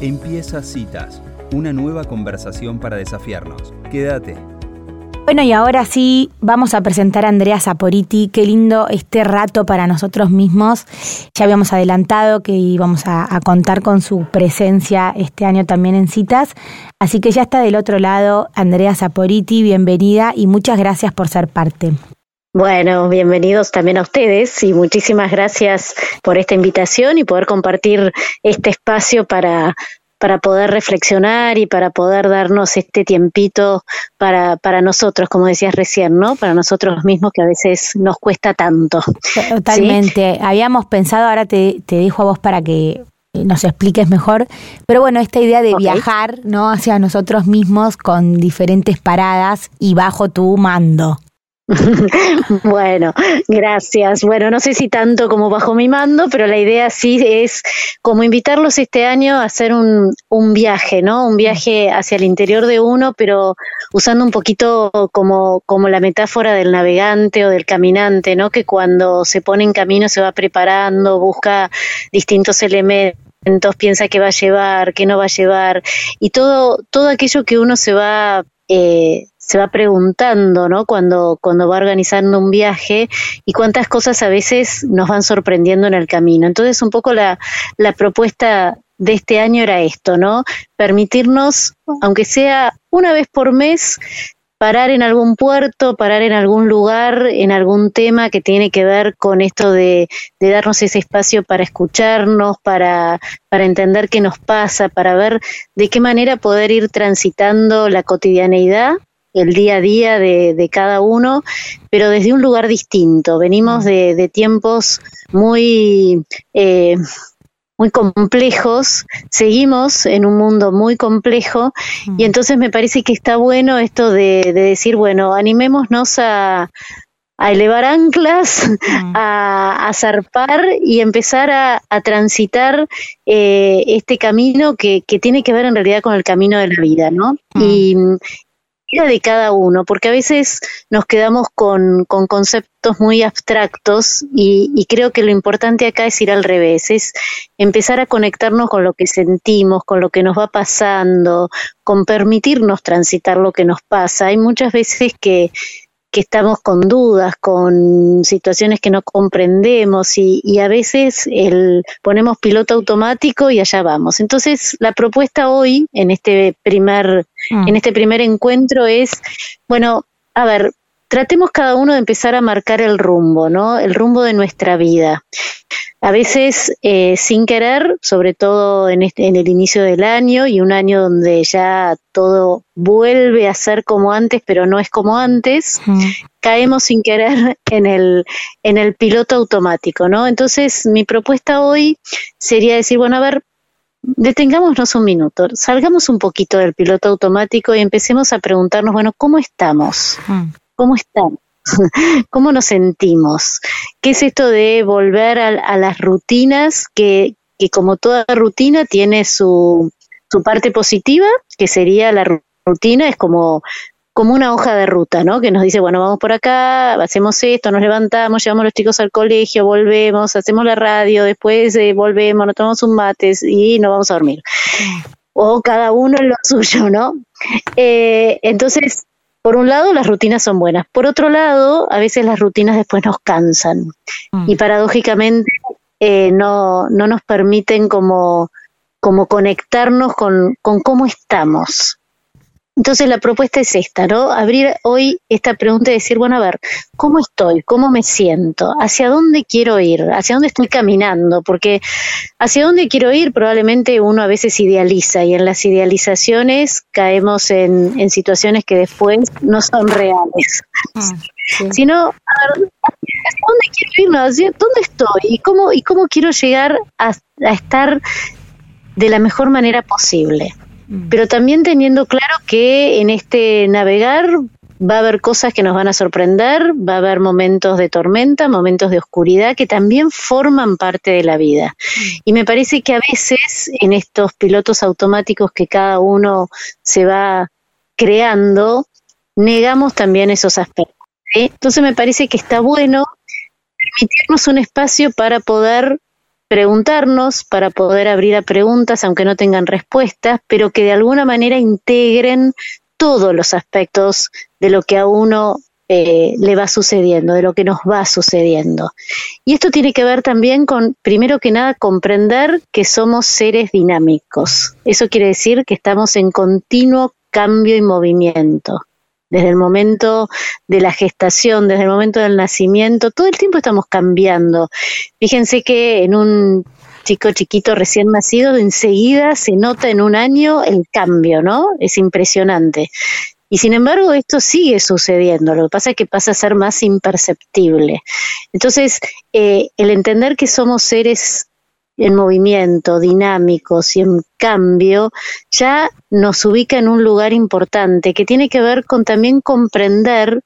Empieza Citas, una nueva conversación para desafiarnos. Quédate. Bueno, y ahora sí vamos a presentar a Andrea Saporiti. Qué lindo este rato para nosotros mismos. Ya habíamos adelantado que íbamos a, contar con su presencia este año también en citas. Así que ya está del otro lado Andrea Saporiti. Bienvenida y muchas gracias por ser parte. Bueno, bienvenidos también a ustedes y muchísimas gracias por esta invitación y poder compartir este espacio para, para poder reflexionar y para poder darnos este tiempito para, para nosotros, como decías recién, ¿no? Para nosotros mismos que a veces nos cuesta tanto. Totalmente. ¿sí? Habíamos pensado, ahora te, te dejo a vos para que nos expliques mejor, pero bueno, esta idea de okay. viajar, ¿no? Hacia nosotros mismos con diferentes paradas y bajo tu mando. bueno, gracias. Bueno, no sé si tanto como bajo mi mando, pero la idea sí es como invitarlos este año a hacer un, un viaje, ¿no? Un viaje hacia el interior de uno, pero usando un poquito como, como la metáfora del navegante o del caminante, ¿no? Que cuando se pone en camino se va preparando, busca distintos elementos piensa que va a llevar, que no va a llevar, y todo, todo aquello que uno se va eh, se va preguntando, ¿no? Cuando, cuando va organizando un viaje y cuántas cosas a veces nos van sorprendiendo en el camino. Entonces, un poco la, la propuesta de este año era esto, ¿no? Permitirnos, aunque sea una vez por mes, parar en algún puerto, parar en algún lugar, en algún tema que tiene que ver con esto de, de darnos ese espacio para escucharnos, para, para entender qué nos pasa, para ver de qué manera poder ir transitando la cotidianeidad el día a día de, de, cada uno, pero desde un lugar distinto. Venimos de, de tiempos muy, eh, muy complejos, seguimos en un mundo muy complejo y entonces me parece que está bueno esto de, de decir, bueno, animémonos a, a elevar anclas, a, a, zarpar y empezar a, a transitar eh, este camino que, que, tiene que ver en realidad con el camino de la vida, ¿no? Mm. Y, de cada uno, porque a veces nos quedamos con, con conceptos muy abstractos y, y, creo que lo importante acá es ir al revés, es empezar a conectarnos con lo que sentimos, con lo que nos va pasando, con permitirnos transitar lo que nos pasa. Hay muchas veces que, que estamos con dudas, con situaciones que no comprendemos y, y, a veces el, ponemos piloto automático y allá vamos. Entonces, la propuesta hoy, en este primer, mm. en este primer encuentro, es, bueno, a ver, tratemos cada uno de empezar a marcar el rumbo, ¿no? El rumbo de nuestra vida a veces eh, sin querer, sobre todo en, este, en el inicio del año y un año donde ya todo vuelve a ser como antes, pero no es como antes, mm. caemos sin querer en el, en el piloto automático, ¿no? Entonces, mi propuesta hoy sería decir, bueno, a ver, detengámonos un minuto, salgamos un poquito del piloto automático y empecemos a preguntarnos, bueno, ¿cómo estamos? Mm. ¿Cómo estamos? ¿Cómo nos sentimos? ¿Qué es esto de volver a, a las rutinas que, que, como toda rutina, tiene su, su parte positiva, que sería la rutina, es como como una hoja de ruta, ¿no? Que nos dice, bueno, vamos por acá, hacemos esto, nos levantamos, llevamos a los chicos al colegio, volvemos, hacemos la radio, después eh, volvemos, nos tomamos un mates y nos vamos a dormir. O cada uno en lo suyo, ¿no? Eh, entonces, por un lado, las rutinas son buenas. Por otro lado, a veces las rutinas después nos cansan mm. y paradójicamente eh, no, no nos permiten como, como conectarnos con, con cómo estamos. Entonces la propuesta es esta, ¿no? Abrir hoy esta pregunta y decir, bueno, a ver, ¿cómo estoy? ¿Cómo me siento? ¿Hacia dónde quiero ir? ¿Hacia dónde estoy caminando? Porque hacia dónde quiero ir probablemente uno a veces idealiza y en las idealizaciones caemos en, en situaciones que después no son reales. Ah, sí. Sino, a ver, ¿hacia dónde quiero ir? ¿Hacia ¿Dónde estoy? ¿Y cómo, y cómo quiero llegar a, a estar de la mejor manera posible? Pero también teniendo claro que en este navegar va a haber cosas que nos van a sorprender, va a haber momentos de tormenta, momentos de oscuridad que también forman parte de la vida. Y me parece que a veces en estos pilotos automáticos que cada uno se va creando, negamos también esos aspectos. Entonces me parece que está bueno permitirnos un espacio para poder preguntarnos para poder abrir a preguntas, aunque no tengan respuestas, pero que de alguna manera integren todos los aspectos de lo que a uno eh, le va sucediendo, de lo que nos va sucediendo. Y esto tiene que ver también con, primero que nada, comprender que somos seres dinámicos. Eso quiere decir que estamos en continuo cambio y movimiento desde el momento de la gestación, desde el momento del nacimiento, todo el tiempo estamos cambiando. Fíjense que en un chico chiquito recién nacido, enseguida se nota en un año el cambio, ¿no? Es impresionante. Y sin embargo, esto sigue sucediendo. Lo que pasa es que pasa a ser más imperceptible. Entonces, eh, el entender que somos seres en movimiento, dinámicos y en cambio, ya nos ubica en un lugar importante que tiene que ver con también comprender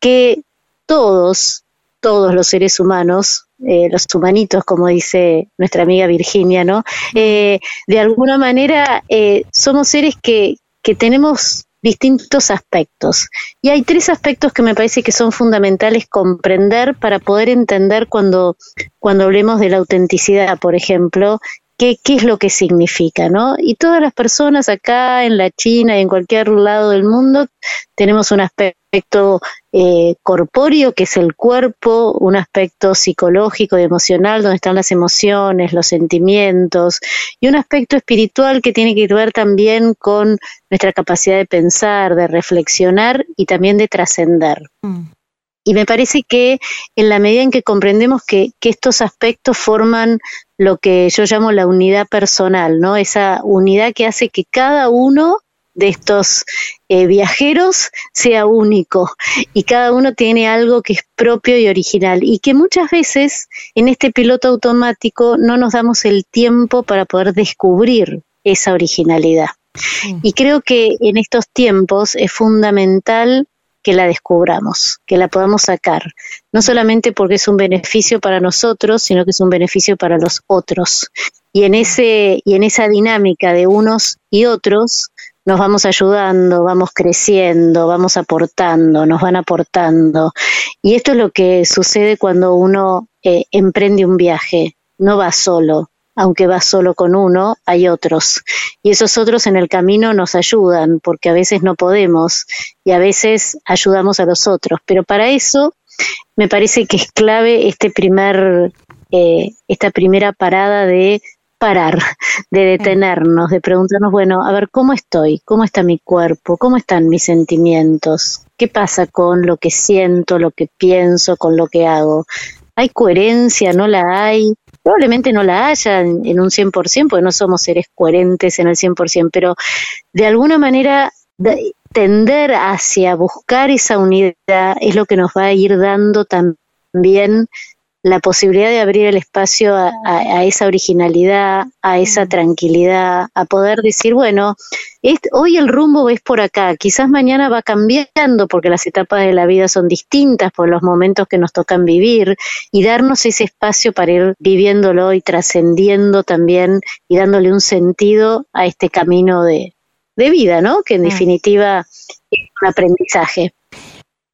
que todos, todos los seres humanos, eh, los humanitos, como dice nuestra amiga Virginia, ¿no? Eh, de alguna manera eh, somos seres que, que tenemos distintos aspectos. Y hay tres aspectos que me parece que son fundamentales comprender para poder entender cuando, cuando hablemos de la autenticidad, por ejemplo, qué, qué es lo que significa, ¿no? Y todas las personas acá en la China y en cualquier lado del mundo tenemos un aspecto eh, corpóreo, que es el cuerpo, un aspecto psicológico y emocional, donde están las emociones, los sentimientos, y un aspecto espiritual que tiene que ver también con nuestra capacidad de pensar, de reflexionar y también de trascender. Mm. Y me parece que en la medida en que comprendemos que, que, estos aspectos forman lo que yo llamo la unidad personal, ¿no? Esa unidad que hace que cada uno de estos eh, viajeros sea único y cada uno tiene algo que es propio y original y que muchas veces en este piloto automático no nos damos el tiempo para poder descubrir esa originalidad. Y creo que en estos tiempos es fundamental que la descubramos, que la podamos sacar, no solamente porque es un beneficio para nosotros, sino que es un beneficio para los otros. Y en ese y en esa dinámica de unos y otros nos vamos ayudando, vamos creciendo, vamos aportando, nos van aportando. Y esto es lo que sucede cuando uno eh, emprende un viaje, no va solo, aunque va solo con uno, hay otros. Y esos otros en el camino nos ayudan, porque a veces no podemos y a veces ayudamos a los otros. Pero para eso me parece que es clave este primer, eh, esta primera parada de parar, de detenernos, de preguntarnos, bueno, a ver, ¿cómo estoy? ¿Cómo está mi cuerpo? ¿Cómo están mis sentimientos? ¿Qué pasa con lo que siento, lo que pienso, con lo que hago? ¿Hay coherencia? ¿No la hay? Probablemente no la haya en, un 100%, porque no somos seres coherentes en el 100%, pero de alguna manera tender hacia buscar esa unidad es lo que nos va a ir dando también la posibilidad de abrir el espacio a, esa originalidad, a esa tranquilidad, a poder decir, bueno, hoy el rumbo es por acá, quizás mañana va cambiando porque las etapas de la vida son distintas por los momentos que nos tocan vivir y darnos ese espacio para ir viviéndolo y trascendiendo también y dándole un sentido a este camino de, de vida, ¿no? Que en definitiva es un aprendizaje.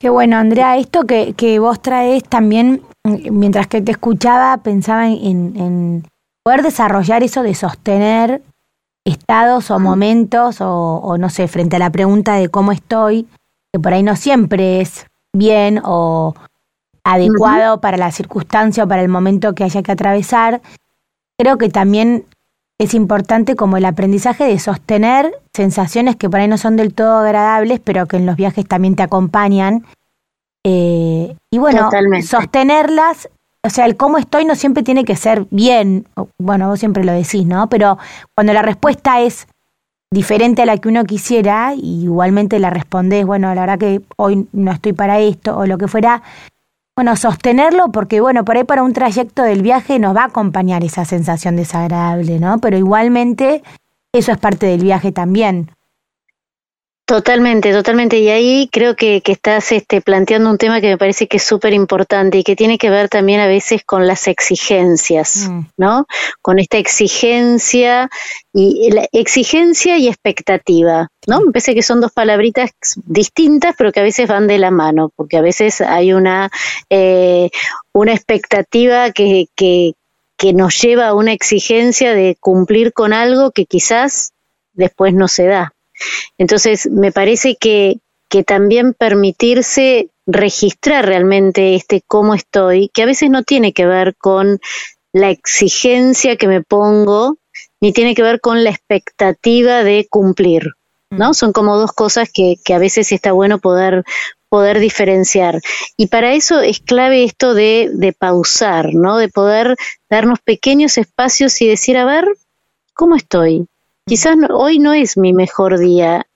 Qué bueno, Andrea, esto que, que vos traes también mientras que te escuchaba, pensaba en, poder desarrollar eso de sostener estados o momentos o, no sé, frente a la pregunta de cómo estoy, que por ahí no siempre es bien o adecuado para la circunstancia o para el momento que haya que atravesar, creo que también es importante como el aprendizaje de sostener sensaciones que por ahí no son del todo agradables, pero que en los viajes también te acompañan eh, y bueno, sostenerlas, o sea, el cómo estoy no siempre tiene que ser bien, bueno, vos siempre lo decís, ¿no? Pero cuando la respuesta es diferente a la que uno quisiera, y igualmente la respondés, bueno, la verdad que hoy no estoy para esto, o lo que fuera, bueno, sostenerlo porque, bueno, por ahí para un trayecto del viaje nos va a acompañar esa sensación desagradable, ¿no? Pero igualmente eso es parte del viaje también. Totalmente, totalmente. Y ahí creo que, que estás este, planteando un tema que me parece que es súper importante y que tiene que ver también a veces con las exigencias, mm. ¿no? Con esta exigencia y la exigencia y expectativa, ¿no? Me parece que son dos palabritas distintas, pero que a veces van de la mano, porque a veces hay una, eh, una expectativa que, que, que nos lleva a una exigencia de cumplir con algo que quizás después no se da. Entonces, me parece que, que también permitirse registrar realmente este cómo estoy, que a veces no tiene que ver con la exigencia que me pongo, ni tiene que ver con la expectativa de cumplir, ¿no? Mm. Son como dos cosas que, que a veces está bueno poder, poder diferenciar. Y para eso es clave esto de, de pausar, ¿no? De poder darnos pequeños espacios y decir, a ver, ¿cómo estoy? Quizás hoy no es mi mejor día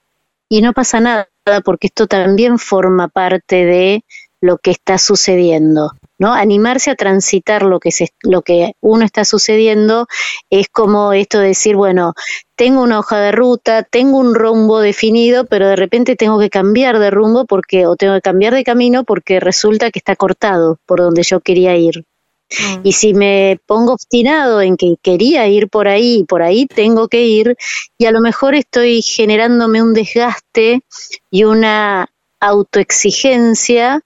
y no pasa nada porque esto también forma parte de lo que está sucediendo. ¿no? Animarse a transitar lo que, se, lo que uno está sucediendo es como esto de decir, bueno, tengo una hoja de ruta, tengo un rumbo definido, pero de repente tengo que cambiar de rumbo porque, o tengo que cambiar de camino porque resulta que está cortado por donde yo quería ir. Mm. Y si me pongo obstinado en que quería ir por ahí y por ahí tengo que ir, y a lo mejor estoy generándome un desgaste y una autoexigencia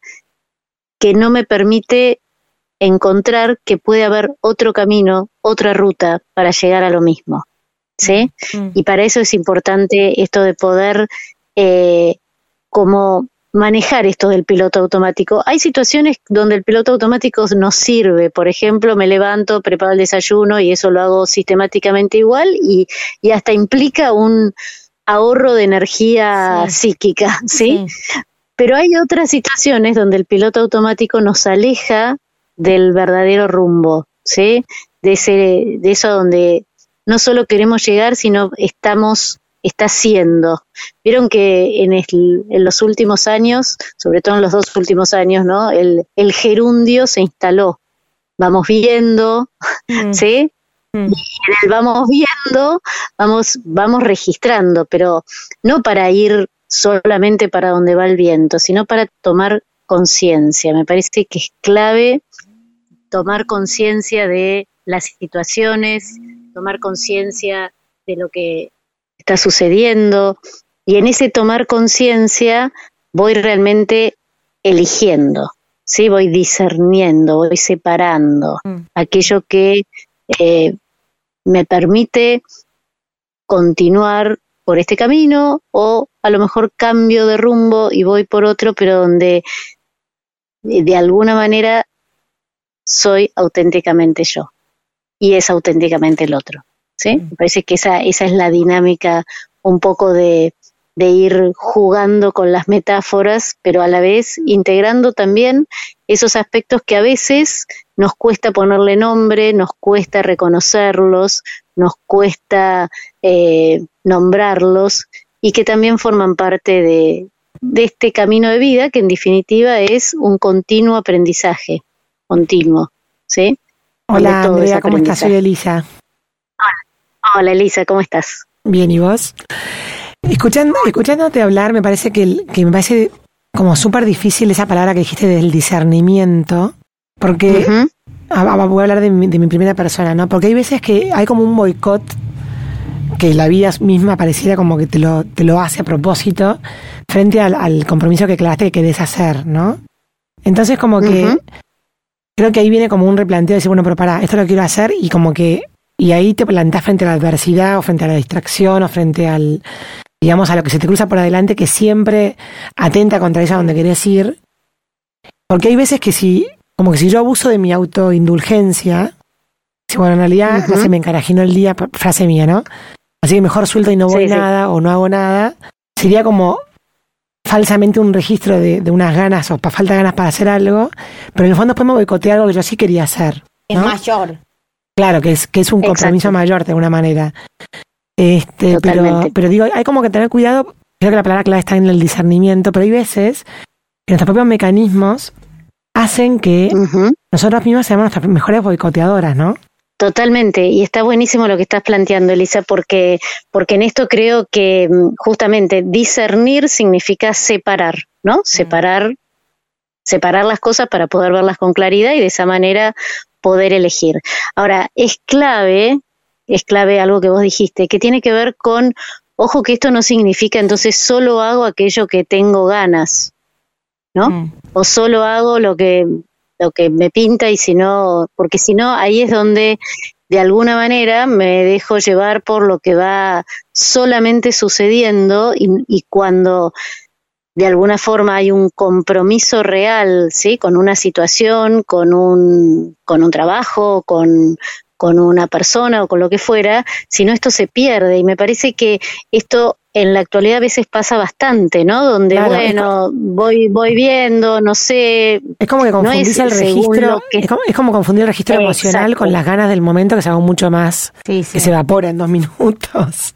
que no me permite encontrar que puede haber otro camino, otra ruta para llegar a lo mismo. ¿Sí? Mm. Y para eso es importante esto de poder eh, como manejar esto del piloto automático. Hay situaciones donde el piloto automático nos sirve. Por ejemplo, me levanto, preparo el desayuno y eso lo hago sistemáticamente igual y, y hasta implica un ahorro de energía psíquica, ¿sí? Pero hay otras situaciones donde el piloto automático nos aleja del verdadero rumbo, ¿sí? De, ese, de eso donde no solo queremos llegar, sino estamos está siendo. Vieron que en, en, los últimos años, sobre todo en los dos últimos años, ¿no? El, el gerundio se instaló. Vamos viendo, mm. ¿sí? Mm. Y en el vamos viendo, vamos, vamos registrando, pero no para ir solamente para donde va el viento, sino para tomar conciencia. Me parece que es clave tomar conciencia de las situaciones, tomar conciencia de lo que está sucediendo y en ese tomar conciencia voy realmente eligiendo, ¿sí? voy discerniendo, voy separando mm. aquello que eh, me permite continuar por este camino o a lo mejor cambio de rumbo y voy por otro, pero donde de alguna manera soy auténticamente yo y es auténticamente el otro. ¿Sí? Me parece que esa, esa es la dinámica un poco de, de ir jugando con las metáforas, pero a la vez integrando también esos aspectos que a veces nos cuesta ponerle nombre, nos cuesta reconocerlos, nos cuesta eh, nombrarlos y que también forman parte de, de este camino de vida que en definitiva es un continuo aprendizaje, continuo, ¿sí? Hola Andrea, ¿cómo estás? Soy Elisa. Hola Elisa, ¿cómo estás? Bien, ¿y vos? Escuchando, escuchándote hablar, me parece que, que me parece como súper difícil esa palabra que dijiste del discernimiento, porque voy a hablar de mi, de mi, primera persona, ¿no? Porque hay veces que hay como un boicot que la vida misma pareciera como que te lo, te lo hace a propósito frente al, compromiso que aclaraste que querés hacer, ¿no? Entonces como que creo que ahí viene como un replanteo de decir, bueno, pero para, esto lo quiero hacer y como que y ahí te plantas frente a la adversidad o frente a la distracción o frente al, digamos, a lo que se te cruza por adelante que siempre atenta contra eso a donde querés ir. Porque hay veces que si, como que si yo abuso de mi autoindulgencia, si bueno, en realidad no se me encarajinó el día, frase mía, ¿no? Así que mejor suelto y no voy nada o no hago nada, sería como falsamente un registro de, de unas ganas o falta de ganas para hacer algo, pero en el fondo después me boicotear algo que yo sí quería hacer. Es mayor. Claro, que es, que es un compromiso mayor de alguna manera. Este, pero, pero digo, hay como que tener cuidado, creo que la palabra clave está en el discernimiento, pero hay veces que nuestros propios mecanismos hacen que nosotros mismos seamos nuestras mejores boicoteadoras, ¿no? Totalmente, y está buenísimo lo que estás planteando, Elisa, porque, porque en esto creo que mm, justamente discernir significa separar, ¿no? Separar, separar las cosas para poder verlas con claridad y de esa manera poder elegir. Ahora, es clave, es clave algo que vos dijiste, que tiene que ver con, ojo que esto no significa entonces solo hago aquello que tengo ganas, ¿no? Mm. O solo hago lo que lo que me pinta y si no, porque si no, ahí es donde de alguna manera me dejo llevar por lo que va solamente sucediendo y, y cuando de alguna forma hay un compromiso real, ¿sí? Con una situación, con un, con un trabajo, con, con una persona o con lo que fuera, si no esto se pierde y me parece que esto en la actualidad a veces pasa bastante, ¿no? Donde, bueno, voy voy viendo, no sé... Es como que confundís el registro, es, como, confundir el registro emocional con las ganas del momento que se haga mucho más, que se evapora en dos minutos.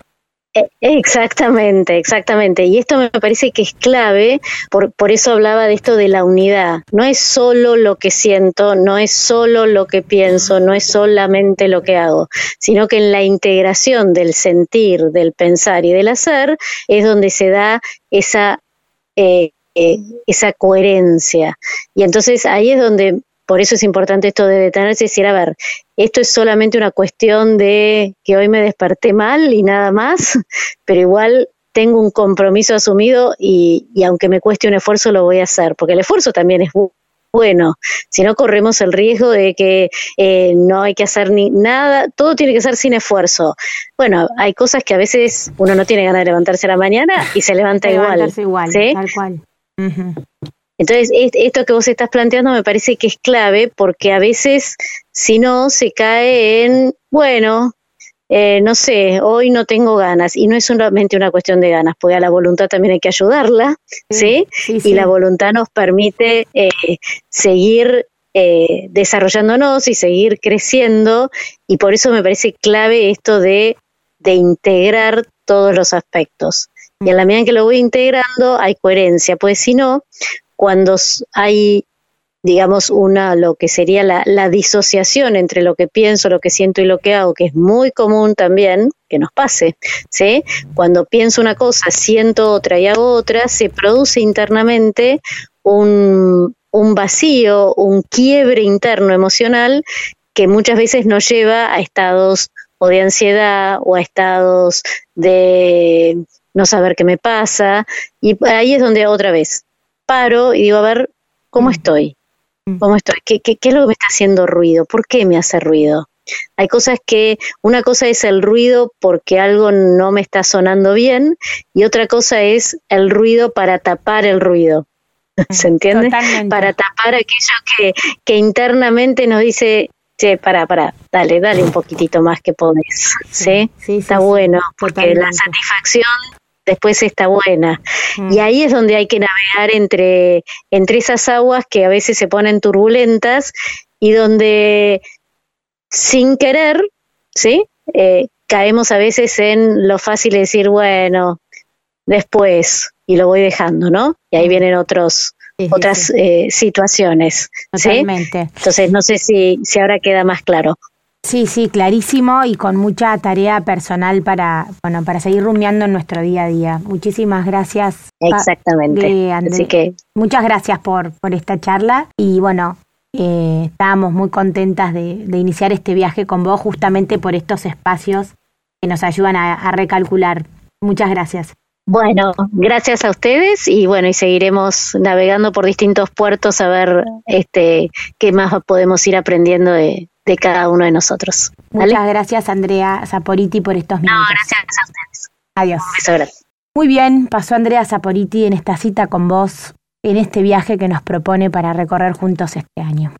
E, exactamente, exactamente. Y esto me parece que es clave, por, por eso hablaba de esto de la unidad. No es solo lo que siento, no es solo lo que pienso, no es solamente lo que hago, sino que en la integración del sentir, del pensar y del hacer es donde se da esa, eh, eh, esa coherencia. Y entonces ahí es donde por eso es importante esto de detenerse y decir, a ver, esto es solamente una cuestión de que hoy me desperté mal y nada más, pero igual tengo un compromiso asumido y, aunque me cueste un esfuerzo lo voy a hacer, porque el esfuerzo también es bueno, si no corremos el riesgo de que eh, no hay que hacer ni nada, todo tiene que ser sin esfuerzo. Bueno, hay cosas que a veces uno no tiene ganas de levantarse a la mañana y se levanta igual. igual, tal cual. Entonces, esto que vos estás planteando me parece que es clave porque a veces, si no, se cae en, bueno, eh, no sé, hoy no tengo ganas. Y no es solamente una cuestión de ganas, porque a la voluntad también hay que ayudarla, ¿sí? Y la voluntad nos permite eh, seguir eh, desarrollándonos y seguir creciendo. Y por eso me parece clave esto de, de integrar todos los aspectos. Y en la medida en que lo voy integrando, hay coherencia, pues si no, cuando hay, digamos, una, lo que sería la, disociación entre lo que pienso, lo que siento y lo que hago, que es muy común también que nos pase, ¿sí? Cuando pienso una cosa, siento otra y hago otra, se produce internamente un, un vacío, un quiebre interno emocional que muchas veces nos lleva a estados o de ansiedad o a estados de no saber qué me pasa. Y ahí es donde otra vez paro y digo, a ver, ¿cómo mm. estoy? Mm. ¿Cómo estoy? ¿Qué, qué, qué es lo que me está haciendo ruido? ¿Por qué me hace ruido? Hay cosas que, una cosa es el ruido porque algo no me está sonando bien y otra cosa es el ruido para tapar el ruido. ¿Se entiende? Para tapar aquello que, que internamente nos dice, che, para, para, dale, dale un poquitito más que podés. ¿sí? Está bueno, porque la satisfacción después está buena. Mm. Y ahí es donde hay que navegar entre, entre esas aguas que a veces se ponen turbulentas y donde sin querer, ¿sí? Eh, caemos a veces en lo fácil de decir, bueno, después, y lo voy dejando, ¿no? Y ahí mm. vienen otros, otras Eh, situaciones. Totalmente. Entonces, no sé si, si ahora queda más claro. Sí, sí, clarísimo y con mucha tarea personal para, bueno, para seguir rumiando en nuestro día a día. Muchísimas gracias. Exactamente. Así que muchas gracias por, por esta charla y bueno, eh, estábamos muy contentas de, de, iniciar este viaje con vos justamente por estos espacios que nos ayudan a, a recalcular. Muchas gracias. Bueno, gracias a ustedes y bueno, y seguiremos navegando por distintos puertos a ver este qué más podemos ir aprendiendo de, de cada uno de nosotros. Muchas gracias, Andrea Zaporiti, por estos minutos. No, gracias a ustedes. Adiós. Un beso Muy bien, pasó Andrea Zaporiti en esta cita con vos, en este viaje que nos propone para recorrer juntos este año.